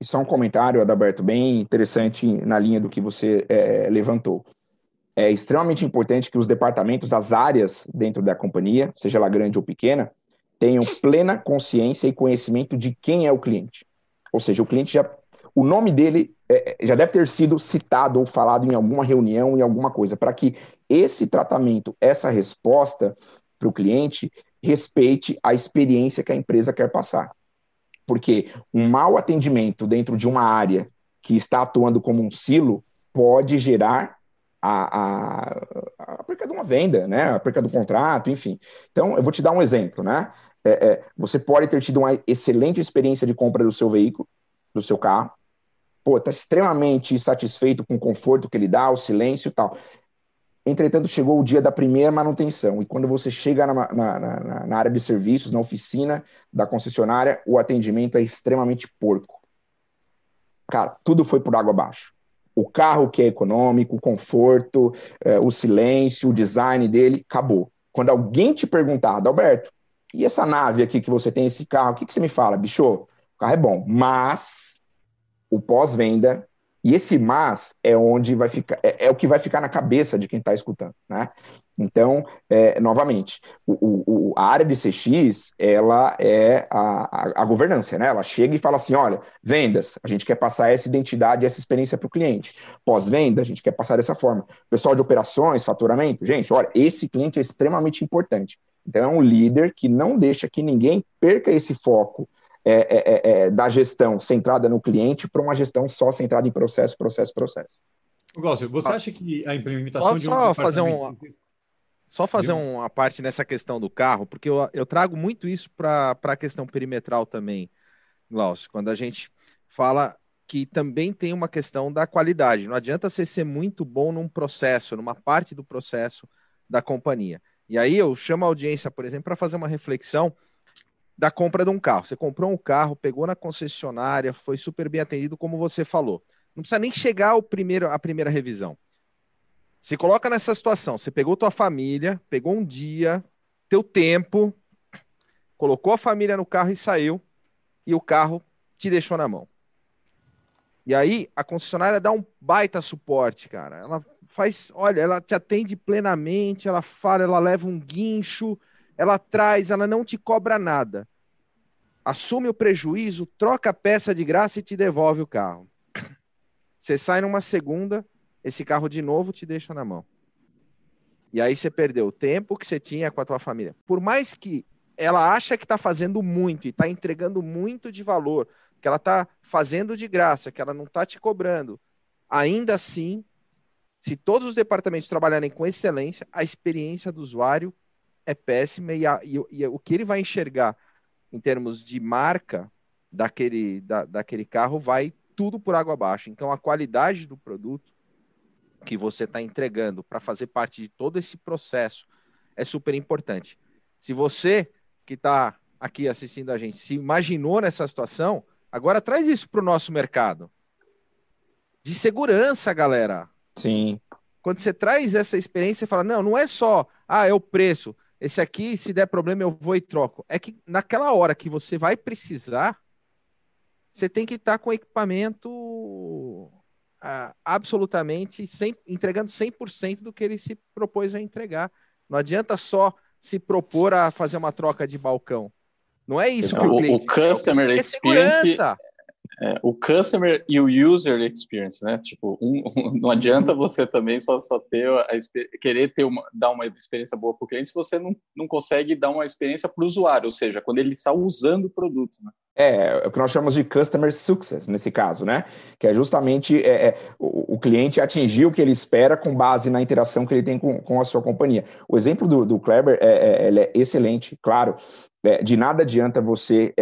Isso é um comentário, Adalberto, bem interessante na linha do que você é, levantou é extremamente importante que os departamentos das áreas dentro da companhia, seja ela grande ou pequena, tenham plena consciência e conhecimento de quem é o cliente. Ou seja, o cliente já. O nome dele é, já deve ter sido citado ou falado em alguma reunião, em alguma coisa, para que esse tratamento, essa resposta para o cliente respeite a experiência que a empresa quer passar. Porque um mau atendimento dentro de uma área que está atuando como um silo pode gerar a, a, de uma venda, né? A perca do contrato, enfim. Então, eu vou te dar um exemplo, né? É, é, você pode ter tido uma excelente experiência de compra do seu veículo, do seu carro, pô, tá extremamente satisfeito com o conforto que ele dá, o silêncio e tal. Entretanto, chegou o dia da primeira manutenção, e quando você chega na, na, na, na área de serviços, na oficina da concessionária, o atendimento é extremamente porco. Cara, tudo foi por água abaixo o carro que é econômico, o conforto, é, o silêncio, o design dele, acabou. Quando alguém te perguntar, Adalberto, e essa nave aqui que você tem, esse carro, o que, que você me fala? Bicho, o carro é bom, mas o pós-venda e esse mas é onde vai ficar, é, é, o que vai ficar na cabeça de quem está escutando, né? Então, é, novamente, o, o, a área de CX, ela é a, a, a, governança, né? Ela chega e fala assim, olha, vendas, a gente quer passar essa identidade, essa experiência para o cliente. Pós-venda, a gente quer passar dessa forma. Pessoal de operações, faturamento, gente, olha, esse cliente é extremamente importante. Então, é um líder que não deixa que ninguém perca esse foco é, é, é, é, da gestão centrada no cliente para uma gestão só centrada em processo, processo, processo. Glaucio, você acha que a implementação Posso de um só fazer um só fazer uma parte nessa questão do carro, porque eu, eu trago muito isso para a questão perimetral também, Glaucio, quando a gente fala que também tem uma questão da qualidade. Não adianta você ser muito bom num processo, numa parte do processo da companhia. E aí eu chamo a audiência, por exemplo, para fazer uma reflexão da compra de um carro. Você comprou um carro, pegou na concessionária, foi super bem atendido, como você falou. Não precisa nem chegar ao primeiro, a primeira revisão. Se coloca nessa situação, você pegou tua família, pegou um dia, teu tempo, colocou a família no carro e saiu, e o carro te deixou na mão. E aí a concessionária dá um baita suporte, cara. Ela faz, olha, ela te atende plenamente, ela fala, ela leva um guincho, ela traz, ela não te cobra nada. Assume o prejuízo, troca a peça de graça e te devolve o carro. Você sai numa segunda, esse carro de novo te deixa na mão. E aí você perdeu o tempo que você tinha com a tua família. Por mais que ela acha que está fazendo muito e está entregando muito de valor, que ela está fazendo de graça, que ela não está te cobrando, ainda assim, se todos os departamentos trabalharem com excelência, a experiência do usuário é péssima e, a, e, e, o que ele vai enxergar em termos de marca daquele, da, daquele carro vai tudo por água abaixo. Então, a qualidade do produto que você está entregando para fazer parte de todo esse processo é super importante. Se você que está aqui assistindo a gente se imaginou nessa situação, Agora traz isso para o nosso mercado. De segurança, galera. Sim. Quando você traz essa experiência, você fala: não, não é só, ah, é o preço. Esse aqui, se der problema, eu vou e troco. É que naquela hora que você vai precisar, você tem que estar com equipamento ah, absolutamente sem, entregando 100% do que ele se propôs a entregar. Não adianta só se propor a fazer uma troca de balcão. Não é isso que o, o cliente. O customer é experience é, o customer e o user experience, né? Tipo, um, um, não adianta você também só, só ter a, querer ter uma, dar uma experiência boa para o cliente se você não, não consegue dar uma experiência para o usuário, ou seja, quando ele está usando o produto. Né? É, é o que nós chamamos de customer success nesse caso, né? Que é justamente é, é, o, o, cliente atingir o que ele espera com base na interação que ele tem com, com a sua companhia. O exemplo do, do Kleber é, é, é excelente, claro. É, de nada adianta você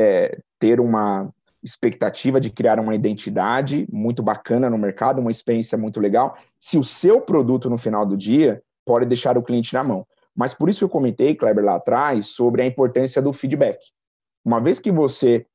ter uma expectativa de criar uma identidade muito bacana no mercado, uma experiência muito legal, se o seu produto no final do dia pode deixar o cliente na mão. Mas por isso eu comentei, Kleber, lá atrás, sobre a importância do feedback. Uma vez que você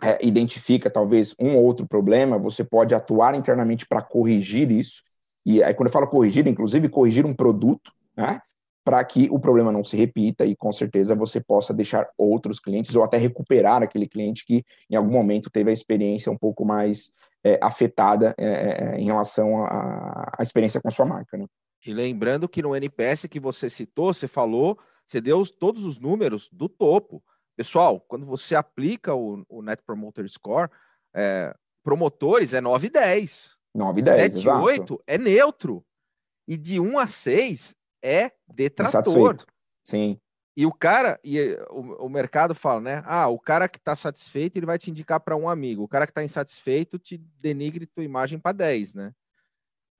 é, identifica talvez um ou outro problema, você pode atuar internamente para corrigir isso. E aí, quando eu falo corrigir, inclusive corrigir um produto, né? Para que o problema não se repita e com certeza você possa deixar outros clientes ou até recuperar aquele cliente que em algum momento teve a experiência um pouco mais é, afetada é, é em relação à experiência com a sua marca. Né? E lembrando que no NPS que você citou, você falou, você deu todos os números do topo. Pessoal, quando você aplica o, o Net Promoter Score, é, promotores é 9 e 10. 9 e 10, 7 e 8 é neutro. E de 1 a 6 é detrator. Sim. E o cara, e o, o, mercado fala, né? Ah, o cara que está satisfeito, ele vai te indicar para um amigo. O cara que está insatisfeito te denigre tua imagem para 10, né?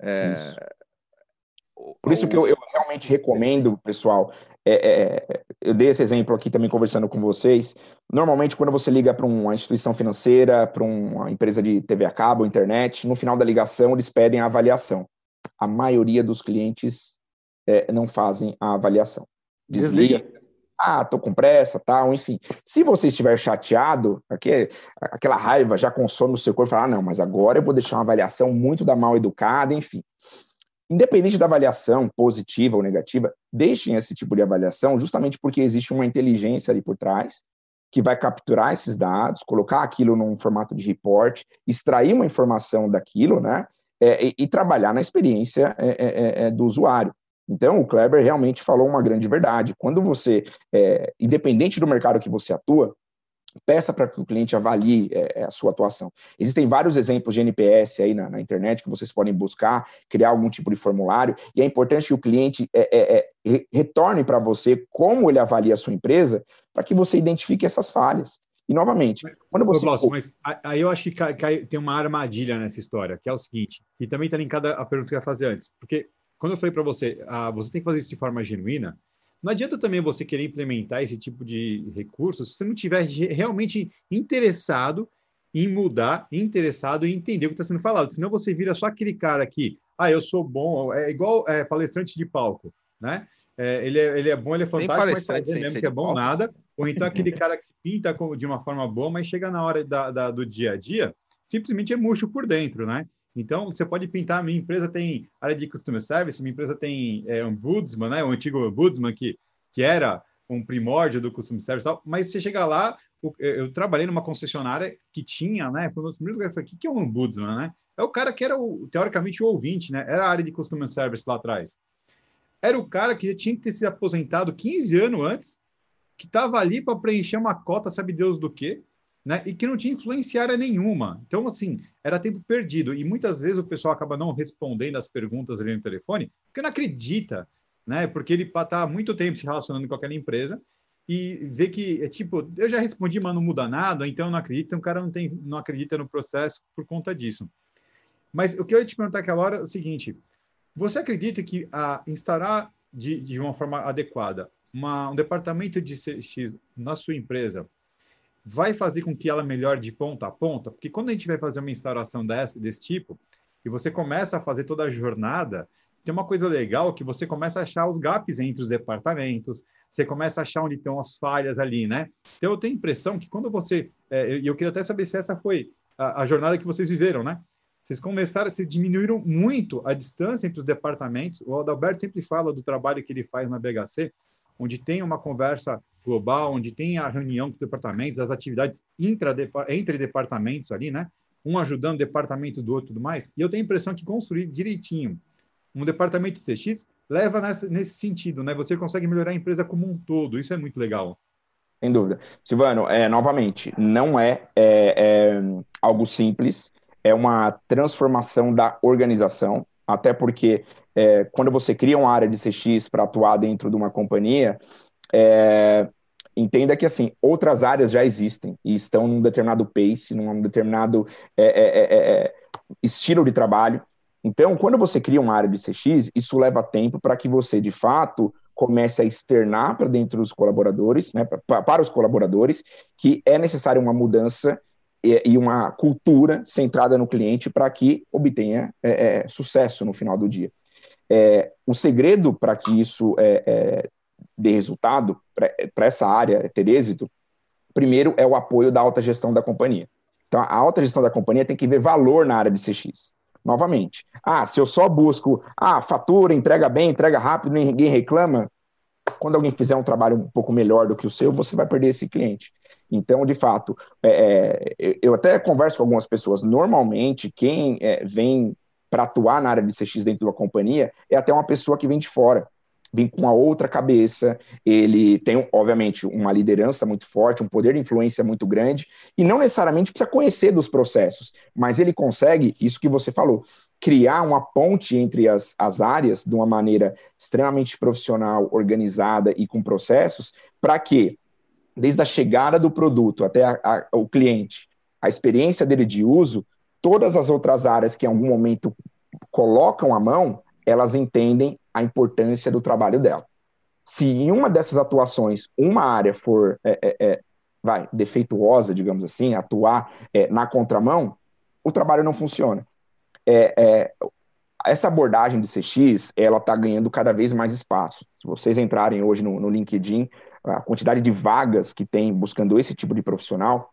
É... Isso. Por isso que eu, eu realmente recomendo, pessoal, é, é, eu dei esse exemplo aqui também conversando com vocês. Normalmente, quando você liga para uma instituição financeira, para uma empresa de TV a cabo, internet, no final da ligação eles pedem a avaliação. A maioria dos clientes é, não fazem a avaliação. Desliga. Desliga. Ah, tô com pressa, tal, enfim. Se você estiver chateado, aqui, aquela raiva já consome o seu corpo, fala, ah, não, mas agora eu vou deixar uma avaliação muito da mal educada, enfim. Independente da avaliação positiva ou negativa, deixem esse tipo de avaliação justamente porque existe uma inteligência ali por trás que vai capturar esses dados, colocar aquilo num formato de report, extrair uma informação daquilo, né? É, e, e, trabalhar na experiência é, é, é, é do usuário. Então, o Kleber realmente falou uma grande verdade. Quando você, é, independente do mercado que você atua, peça para que o cliente avalie é, é a sua atuação. Existem vários exemplos de NPS aí na, na, internet que vocês podem buscar, criar algum tipo de formulário, e é importante que o cliente é, é, é retorne para você como ele avalia a sua empresa, para que você identifique essas falhas. E, novamente, quando você... Glaucio, mas aí eu acho que cai, cai, tem uma armadilha nessa história, que é o seguinte, e também está linkada à pergunta que eu ia fazer antes, porque quando eu falei para você, ah, você tem que fazer isso de forma genuína, não adianta também você querer implementar esse tipo de recurso se você não estiver realmente interessado em mudar, interessado em entender o que está sendo falado. Senão você vira só aquele cara aqui, ah, eu sou bom, é igual é, palestrante de palco, né? É, ele, é, ele é bom, ele é fantástico, mas fazer mesmo que é bom palco. nada. Ou então aquele cara que se pinta de uma forma boa, mas chega na hora da, da, do dia a dia, simplesmente é murcho por dentro, né? Então, você pode pintar, minha empresa tem área de customer service, minha empresa tem é, ombudsman, né? o antigo ombudsman que, que era um primórdio do customer service, tal, mas você chega lá, eu trabalhei numa concessionária que tinha, né? Foi um dos primeiros lugares, o que é um ombudsman, né? É o cara que era, o, teoricamente, o ouvinte, né? Era a área de customer service lá atrás. Era o cara que já tinha que ter se aposentado 15 anos antes, que estava ali para preencher uma cota, sabe Deus do quê, né? E que não tinha influenciária nenhuma. Então, assim, era tempo perdido. E muitas vezes o pessoal acaba não respondendo as perguntas ali no telefone, porque não acredita, né? Porque ele está há muito tempo se relacionando com aquela empresa e vê que é tipo, eu já respondi, mas não muda nada, então não acredito, então o cara não, tem, não acredita no processo por conta disso. Mas o que eu ia te perguntar aquela hora é o seguinte: você acredita que a instalar de, de uma forma adequada uma, um departamento de CX na sua empresa vai fazer com que ela melhore de ponta a ponta? Porque quando a gente vai fazer uma instalação desse, tipo, e você começa a fazer toda a jornada, tem uma coisa legal que você começa a achar os gaps entre os departamentos, você começa a achar onde estão as falhas ali, né? Então eu tenho a impressão que quando você, é, eu queria até saber se essa foi a, a jornada que vocês viveram, né? Vocês começaram, vocês diminuíram muito a distância entre os departamentos. O Adalberto sempre fala do trabalho que ele faz na BHC, onde tem uma conversa global, onde tem a reunião com os departamentos, as atividades entre departamentos ali, né? Um ajudando o departamento do outro e tudo mais. E eu tenho a impressão que construir direitinho um departamento de CX leva nessa, nesse sentido, né? Você consegue melhorar a empresa como um todo. Isso é muito legal. Sem dúvida. Silvano, é, novamente, não é, é, é algo simples é uma transformação da organização, até porque é, quando você cria uma área de CX para atuar dentro de uma companhia, é, entenda que assim outras áreas já existem e estão num determinado pace, num determinado é, é, é, é estilo de trabalho. Então, quando você cria uma área de CX, isso leva tempo para que você, de fato, comece a externar para dentro dos colaboradores, né, pra, para os colaboradores, que é necessária uma mudança e, uma cultura centrada no cliente para que obtenha é, é, sucesso no final do dia. É, o segredo para que isso é, é, dê resultado, para essa área ter êxito, primeiro é o apoio da alta gestão da companhia. Então, a alta gestão da companhia tem que ver valor na área de CX. Novamente, ah, se eu só busco, ah, fatura, entrega bem, entrega rápido, ninguém reclama, quando alguém fizer um trabalho um pouco melhor do que o seu, você vai perder esse cliente. Então, de fato, é, é eu até converso com algumas pessoas. Normalmente, quem é, vem para atuar na área de CX dentro da companhia é até uma pessoa que vem de fora, vem com uma outra cabeça. Ele tem, obviamente, uma liderança muito forte, um poder de influência muito grande, e não necessariamente precisa conhecer dos processos, mas ele consegue, isso que você falou, criar uma ponte entre as, as áreas de uma maneira extremamente profissional, organizada e com processos, para que desde a chegada do produto até a, a, o cliente, a experiência dele de uso, todas as outras áreas que em algum momento colocam a mão, elas entendem a importância do trabalho dela. Se em uma dessas atuações uma área for é, é, é, vai defeituosa, digamos assim, atuar é, na contramão, o trabalho não funciona. É, é, essa abordagem de CX, ela está ganhando cada vez mais espaço. Se vocês entrarem hoje no, no LinkedIn, a quantidade de vagas que tem buscando esse tipo de profissional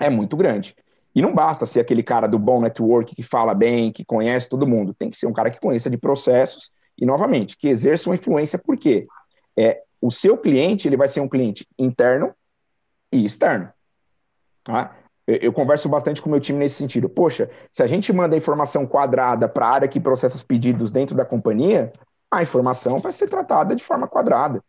é muito grande. E não basta ser aquele cara do bom network que fala bem, que conhece todo mundo. Tem que ser um cara que conheça de processos e, novamente, que exerça uma influência, porque é, o seu cliente ele vai ser um cliente interno e externo. Tá? Eu, eu converso bastante com o meu time nesse sentido. Poxa, se a gente manda informação quadrada para a área que processa os pedidos dentro da companhia, a informação vai ser tratada de forma quadrada.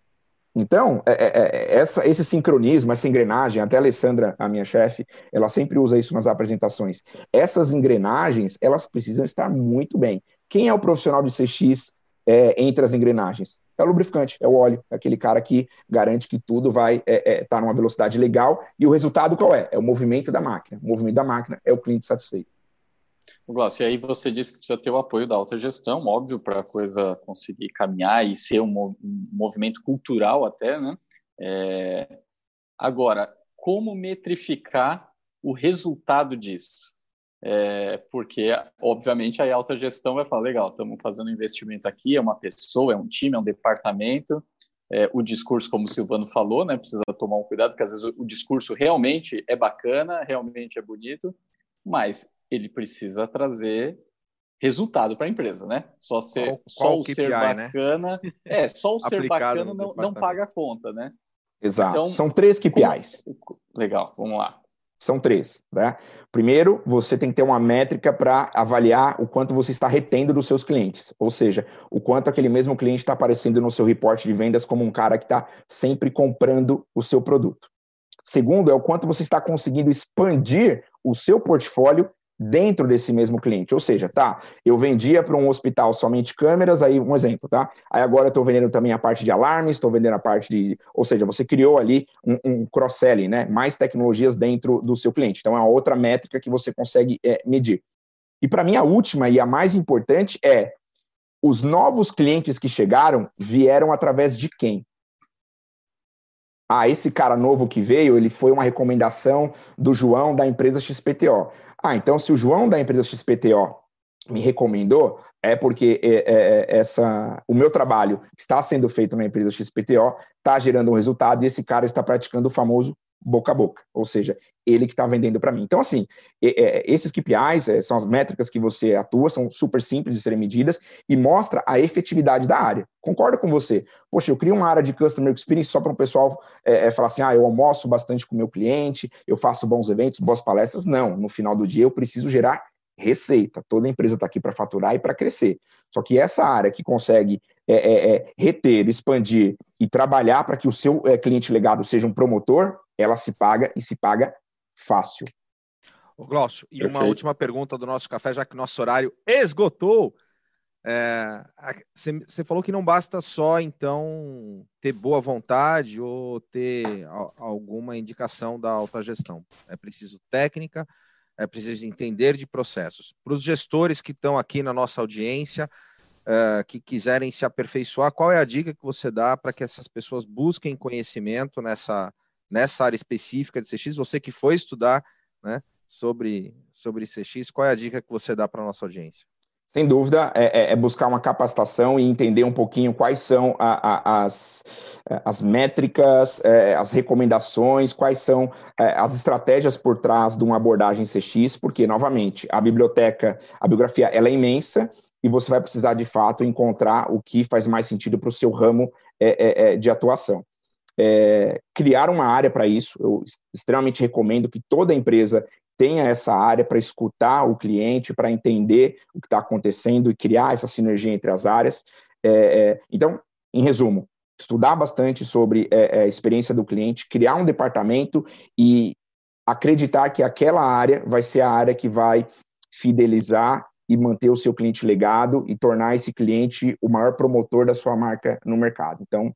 Então, é, é, é, essa, esse sincronismo, essa engrenagem, até a Alessandra, a minha chefe, ela sempre usa isso nas apresentações. Essas engrenagens, elas precisam estar muito bem. Quem é o profissional de CX é, entre as engrenagens? É o lubrificante, é o óleo, é aquele cara que garante que tudo vai estar é, é, tá numa velocidade legal. E o resultado qual é? É o movimento da máquina. O movimento da máquina é o cliente satisfeito. Glaucio, e aí você disse que precisa ter o apoio da alta gestão, óbvio, para a coisa conseguir caminhar e ser um, movimento cultural até, né? É... Agora, como metrificar o resultado disso? É, porque, obviamente, a alta gestão vai falar, legal, estamos fazendo um investimento aqui, é uma pessoa, é um time, é um departamento, é, o discurso, como o Silvano falou, né, precisa tomar um cuidado, porque às vezes o, o discurso realmente é bacana, realmente é bonito, mas ele precisa trazer resultado para a empresa, né? Só ser qual, só qual o KPI, ser né? bacana, né? é só o ser bacana não, não paga a conta, né? Exato. Então, São três KPIs. Como... Legal, vamos lá. São três, né? Primeiro, você tem que ter uma métrica para avaliar o quanto você está retendo dos seus clientes, ou seja, o quanto aquele mesmo cliente está aparecendo no seu reporte de vendas como um cara que está sempre comprando o seu produto. Segundo, é o quanto você está conseguindo expandir o seu portfólio dentro desse mesmo cliente. Ou seja, tá, eu vendia para um hospital somente câmeras, aí um exemplo, tá? Aí agora eu estou vendendo também a parte de alarmes, estou vendendo a parte de. Ou seja, você criou ali um, um cross-selling, né? Mais tecnologias dentro do seu cliente. Então é uma outra métrica que você consegue é, medir. E para mim, a última e a mais importante é os novos clientes que chegaram vieram através de quem? Ah, esse cara novo que veio, ele foi uma recomendação do João da empresa XPTO. Ah, então se o João da empresa XPTO me recomendou, é porque é, é, é, essa, o meu trabalho está sendo feito na empresa XPTO, está gerando um resultado e esse cara está praticando o famoso boca a boca, ou seja, ele que está vendendo para mim. Então, assim, é, esses KPIs é, são as métricas que você atua, são super simples de serem medidas e mostra a efetividade da área. Concordo com você. Poxa, eu crio uma área de Customer Experience só para o pessoal é, é, falar assim, ah, eu almoço bastante com o meu cliente, eu faço bons eventos, boas palestras. Não, no final do dia eu preciso gerar receita. Toda empresa está aqui para faturar e para crescer. Só que essa área que consegue é, é, reter, expandir e trabalhar para que o seu cliente legado seja um promotor, ela se paga e se paga fácil. Ô, Glaucio, e Perfeito. uma última pergunta do nosso café, já que nosso horário esgotou. Você é, falou que não basta só, então, ter boa vontade ou ter alguma indicação da alta gestão. É preciso técnica, é preciso entender de processos. Para os gestores que estão aqui na nossa audiência, uh, que quiserem se aperfeiçoar, qual é a dica que você dá para que essas pessoas busquem conhecimento nessa, nessa área específica de CX? Você que foi estudar né, sobre, sobre CX, qual é a dica que você dá para a nossa audiência? Sem dúvida, é, é, é, buscar uma capacitação e entender um pouquinho quais são a, a, as, as métricas, é, as recomendações, quais são é, as estratégias por trás de uma abordagem CX, porque, novamente, a biblioteca, a biografia, ela é imensa e você vai precisar, de fato, encontrar o que faz mais sentido para o seu ramo é, é, de atuação. Criar uma área para isso, eu extremamente recomendo que toda empresa tenha essa área para escutar o cliente, para entender o que está acontecendo e criar essa sinergia entre as áreas. É, é, então, em resumo, estudar bastante sobre é, é a experiência do cliente, criar um departamento e acreditar que aquela área vai ser a área que vai fidelizar e manter o seu cliente legado e tornar esse cliente o maior promotor da sua marca no mercado. Então,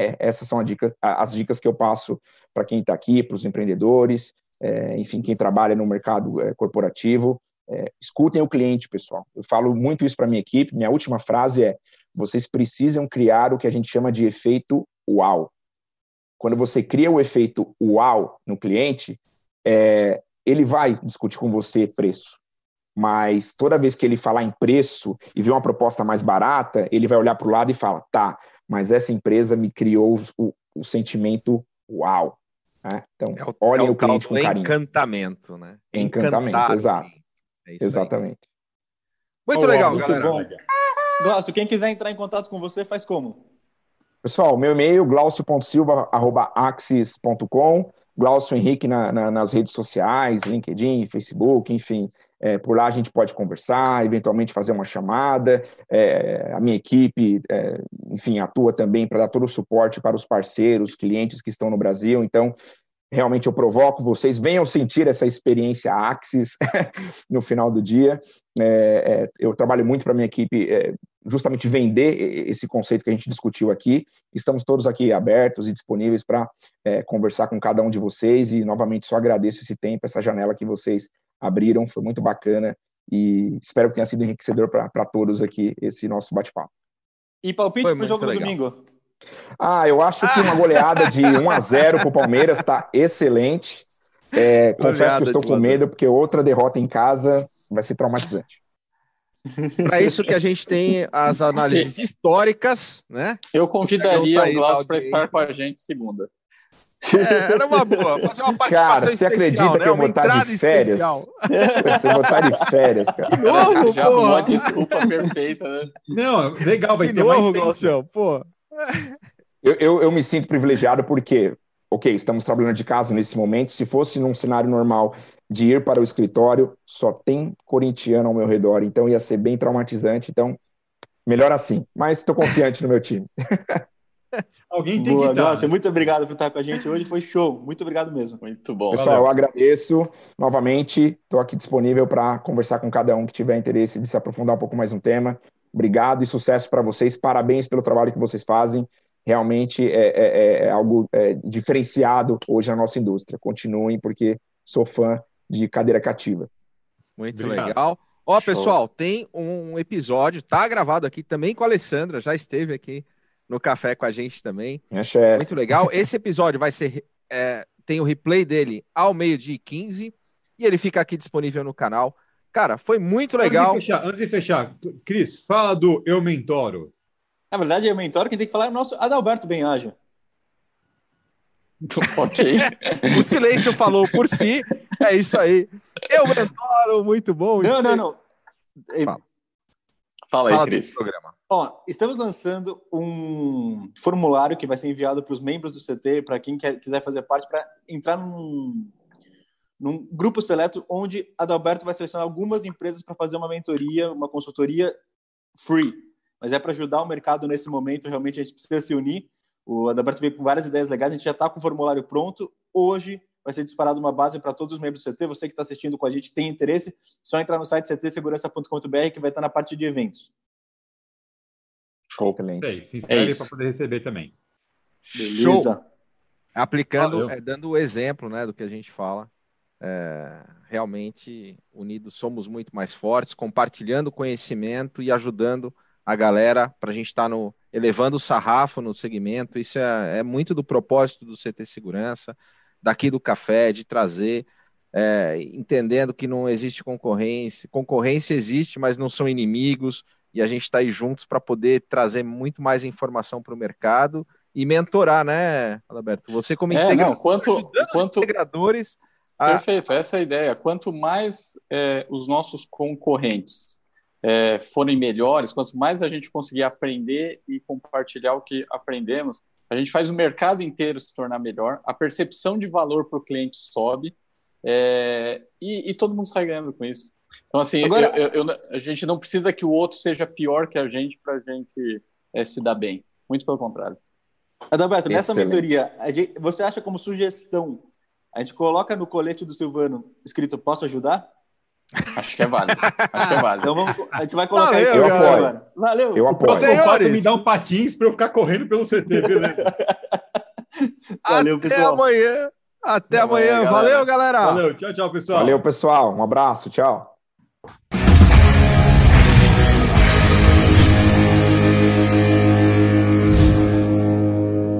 é, essas são dica, as dicas que eu passo para quem está aqui, para os empreendedores, é, enfim, quem trabalha no mercado é, corporativo. É, escutem o cliente, pessoal. Eu falo muito isso para minha equipe. Minha última frase é: vocês precisam criar o que a gente chama de efeito uau. Quando você cria o efeito uau no cliente, é, ele vai discutir com você preço. Mas toda vez que ele falar em preço e ver uma proposta mais barata, ele vai olhar para o lado e fala: tá, mas essa empresa me criou o, o sentimento uau. Né? Então, é o, olhem é o, o cliente com carinho. Encantamento, né? Encantamento, exato. É Exatamente. Aí. Muito legal, muito galera. Bom. Glaucio, quem quiser entrar em contato com você, faz como? Pessoal, meu e-mail, glaucio.silva.axis.com, Glaucio Henrique na, na, nas redes sociais, LinkedIn, Facebook, enfim. É, por lá a gente pode conversar, eventualmente fazer uma chamada. É, a minha equipe, é, enfim, atua também para dar todo o suporte para os parceiros, clientes que estão no Brasil. Então, realmente eu provoco vocês, venham sentir essa experiência Axis no final do dia. É, é, eu trabalho muito para minha equipe é, justamente vender esse conceito que a gente discutiu aqui. Estamos todos aqui abertos e disponíveis para é, conversar com cada um de vocês e novamente só agradeço esse tempo, essa janela que vocês abriram, foi muito bacana e espero que tenha sido enriquecedor para todos aqui esse nosso bate-papo. E palpite para o jogo legal. do domingo? Ah, eu acho que uma goleada de 1 a 0 para o Palmeiras está excelente. É, confesso que estou com medo, porque outra derrota em casa vai ser traumatizante. Para isso que a gente tem as análises históricas, né? Eu convidaria o Glaucio para estar com a gente segunda. É, era uma boa. Fazer uma participação cara, você especial, acredita né? que eu vou estar de férias? Você vai estar de férias, cara. De novo, Já arrumou a desculpa perfeita, né? Não, legal, vai de ter novo, mais tempo. pô. Eu, eu, eu me sinto privilegiado porque, ok, estamos trabalhando de casa nesse momento. Se fosse num cenário normal de ir para o escritório, só tem corintiano ao meu redor, então ia ser bem traumatizante. Então, melhor assim. Mas estou confiante no meu time. Alguém tem Boa, que estar. Nossa, muito obrigado por estar com a gente hoje, foi show. Muito obrigado mesmo. Muito bom. Pessoal, Valeu. eu agradeço novamente. Estou aqui disponível para conversar com cada um que tiver interesse de se aprofundar um pouco mais no tema. Obrigado e sucesso para vocês. Parabéns pelo trabalho que vocês fazem. Realmente é, é, é, é algo é, diferenciado hoje na nossa indústria. Continuem, porque sou fã de cadeira cativa. Muito Obrigado. legal. Ó, pessoal, tem um episódio, tá gravado aqui também com a Alessandra, já esteve aqui no café com a gente também. Chefe. Muito legal. Esse episódio vai ser. É, tem o replay dele ao meio-dia e 15 e ele fica aqui disponível no canal. Cara, foi muito legal. Antes de fechar, antes de fechar Cris, fala do Eu Mentoro. Na verdade, Eu Mentoro, quem tem que falar é o nosso Adalberto Benhaja. ok. o silêncio falou por si. É isso aí. Eu adoro, muito bom. Não, não, não. Fala, Fala aí, Fala Cris. Programa. Ó, estamos lançando um formulário que vai ser enviado para os membros do CT, para quem quer, quiser fazer parte, para entrar num, num grupo seleto onde Adalberto vai selecionar algumas empresas para fazer uma mentoria, uma consultoria free. Mas é para ajudar o mercado nesse momento, realmente a gente precisa se unir. O Adalberto veio com várias ideias legais, a gente já está com o formulário pronto. Hoje vai ser disparado uma base para todos os membros do CT. Você que está assistindo com a gente tem interesse, só entrar no site ctsegurança.com.br que vai estar na parte de eventos. Show. Excelente. se inscreve é para poder receber também. Beleza. Show. Aplicando, é, dando o exemplo né, do que a gente fala. É, realmente, unidos somos muito mais fortes, compartilhando conhecimento e ajudando a galera para a gente estar tá no elevando o sarrafo no segmento. Isso é, é, muito do propósito do CT Segurança, daqui do café, de trazer, é, entendendo que não existe concorrência. Concorrência existe, mas não são inimigos e a gente está aí juntos para poder trazer muito mais informação para o mercado e mentorar, né, Alberto? Você como é, não, quanto, quanto... integradores. A... Perfeito, essa é a ideia. Quanto mais é, os nossos concorrentes é, forem melhores, quanto mais a gente conseguir aprender e compartilhar o que aprendemos, a gente faz o mercado inteiro se tornar melhor, a percepção de valor para o cliente sobe é, e, e todo mundo sai ganhando com isso. Então, assim, Agora... eu, eu, eu, a gente não precisa que o outro seja pior que a gente para a gente é, se dar bem. Muito pelo contrário. Adalberto, nessa mentoria, gente, você acha como sugestão, a gente coloca no colete do Silvano escrito posso ajudar? Acho que é válido. Acho que é válido. Então vamos, a gente vai colocar Valeu, eu apoio. Valeu. Eu apoio. Você me dá um patins para eu ficar correndo pelo CT, beleza? Valeu, Até pessoal. amanhã. Até amanhã. Valeu, galera. Valeu. Tchau, tchau, pessoal. Valeu, pessoal. Um abraço. Tchau.